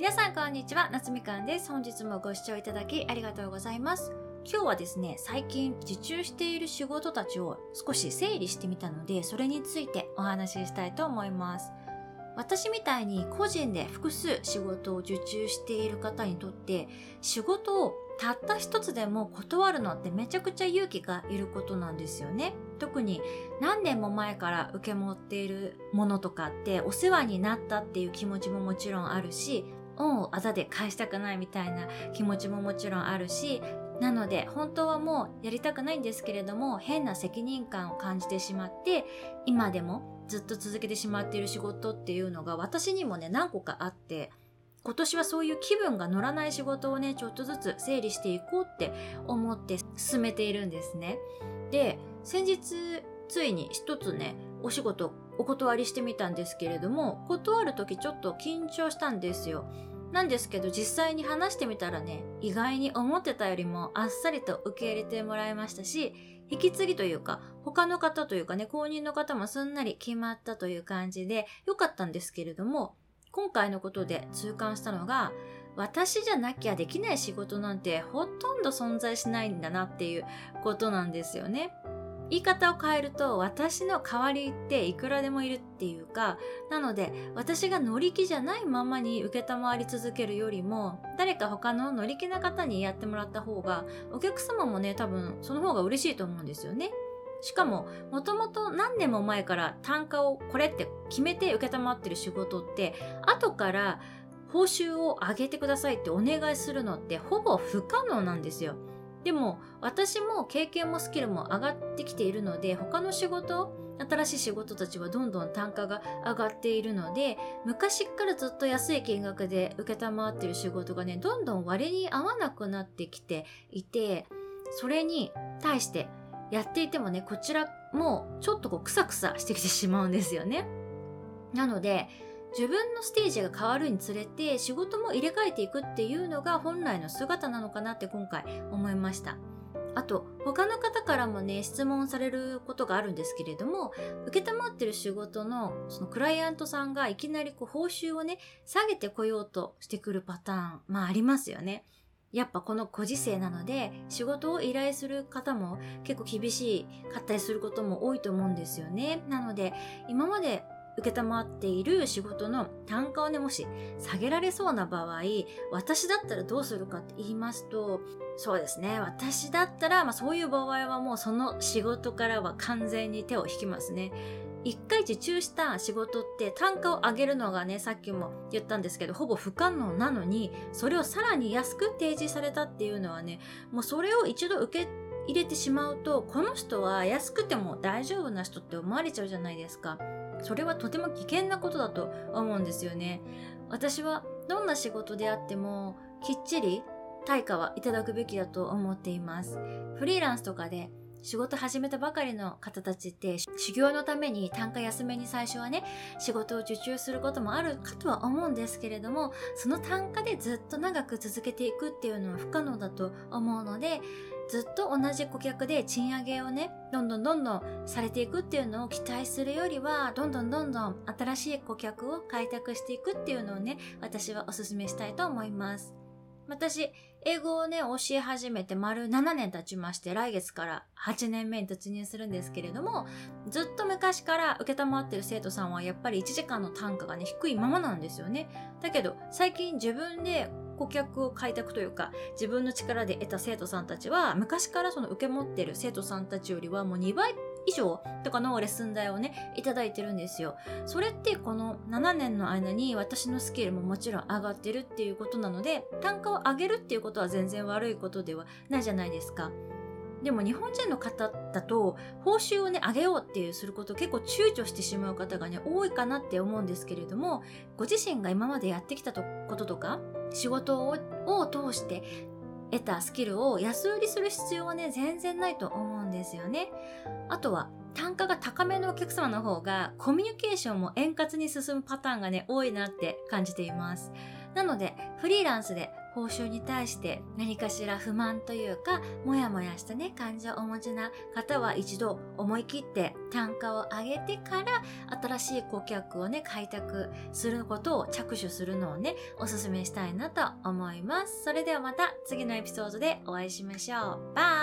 皆さんこんにちは、夏みかんです。本日もご視聴いただきありがとうございます。今日はですね、最近受注している仕事たちを少し整理してみたので、それについてお話ししたいと思います。私みたいに個人で複数仕事を受注している方にとって、仕事をたった一つでも断るのってめちゃくちゃ勇気がいることなんですよね。特に何年も前から受け持っているものとかってお世話になったっていう気持ちももちろんあるし、恩をあざで返したくないみたいな気持ちももちろんあるし、なので本当はもうやりたくないんですけれども変な責任感を感じてしまって今でもずっと続けてしまっている仕事っていうのが私にもね何個かあって今年はそういう気分が乗らない仕事をねちょっとずつ整理していこうって思って進めているんですね。で先日ついに一つねお仕事お断りしてみたんですけれども断る時ちょっと緊張したんですよ。なんですけど実際に話してみたらね、意外に思ってたよりもあっさりと受け入れてもらいましたし、引き継ぎというか、他の方というかね、公認の方もすんなり決まったという感じで良かったんですけれども、今回のことで痛感したのが、私じゃなきゃできない仕事なんてほとんど存在しないんだなっていうことなんですよね。言い方を変えると私の代わりっていくらでもいるっていうかなので私が乗り気じゃないままに受けたまわり続けるよりも誰か他の乗り気な方にやってもらった方がお客様もね多分その方が嬉しいと思うんですよね。しかも、もともと何年も前から単価をこれって決めて受けたまってる仕事って、後から報酬を上げてくださいってお願いするのってほぼ不可能なんですよ。でも私も経験もスキルも上がってきているので他の仕事新しい仕事たちはどんどん単価が上がっているので昔からずっと安い金額で承っている仕事がねどんどん割に合わなくなってきていてそれに対してやっていてもねこちらもちょっとこうクサクサしてきてしまうんですよね。なので自分のステージが変わるにつれて仕事も入れ替えていくっていうのが本来の姿なのかなって今回思いました。あと他の方からもね質問されることがあるんですけれども承ってる仕事のそのクライアントさんがいきなりこう報酬をね下げてこようとしてくるパターンまあありますよね。やっぱこのご時世なので仕事を依頼する方も結構厳しかったりすることも多いと思うんですよね。なので今まで承っている仕事の単価をね、もし下げられそうな場合、私だったらどうするかって言いますと、そうですね、私だったら、まあそういう場合はもうその仕事からは完全に手を引きますね。一回受注した仕事って単価を上げるのがね、さっきも言ったんですけど、ほぼ不可能なのに、それをさらに安く提示されたっていうのはね、もうそれを一度受け入れてしまうと、この人は安くても大丈夫な人って思われちゃうじゃないですか。それはとても危険なことだと思うんですよね。私はどんな仕事であってもきっちり対価はいただくべきだと思っています。フリーランスとかで仕事始めたばかりの方たちって修行のために単価安めに最初はね仕事を受注することもあるかとは思うんですけれどもその単価でずっと長く続けていくっていうのは不可能だと思うのでずっと同じ顧客で賃上げをね、どんどんどんどんされていくっていうのを期待するよりは、どんどんどんどん新しい顧客を開拓していくっていうのをね、私はお勧めしたいと思います。私、英語をね、教え始めて丸7年経ちまして、来月から8年目に突入するんですけれども、ずっと昔から受けたまってる生徒さんはやっぱり1時間の単価がね、低いままなんですよね。だけど、最近自分で顧客を開拓というか自分の力で得た生徒さんたちは昔からその受け持ってる生徒さんたちよりはもう2倍以上とかのレッスン代をね、いただいてるんですよ。それってこの7年の間に私のスキルももちろん上がってるっていうことなので、単価を上げるっていうことは全然悪いことではないじゃないですか。でも日本人の方だと報酬をね上げようっていうすること結構躊躇してしまう方がね多いかなって思うんですけれどもご自身が今までやってきたこととか仕事を通して得たスキルを安売りする必要はね全然ないと思うんですよね。あとは単価が高めのお客様の方がコミュニケーションも円滑に進むパターンがね多いなって感じています。なのでフリーランスで報酬に対して何かしら不満というか、もやもやしたね、感情をお持ちな方は一度思い切って単価を上げてから新しい顧客をね、開拓することを着手するのをね、お勧めしたいなと思います。それではまた次のエピソードでお会いしましょう。バイ